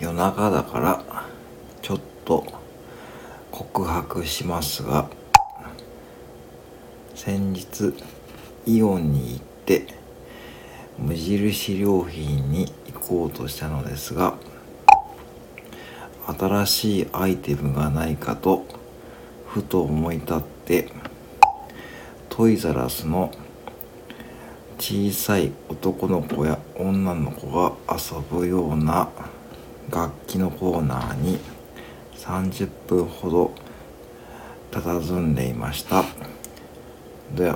夜中だからちょっと告白しますが先日イオンに行って無印良品に行こうとしたのですが新しいアイテムがないかとふと思い立ってトイザラスの小さい男の子や女の子が遊ぶような楽器のコーナーに30分ほど佇んでいました。で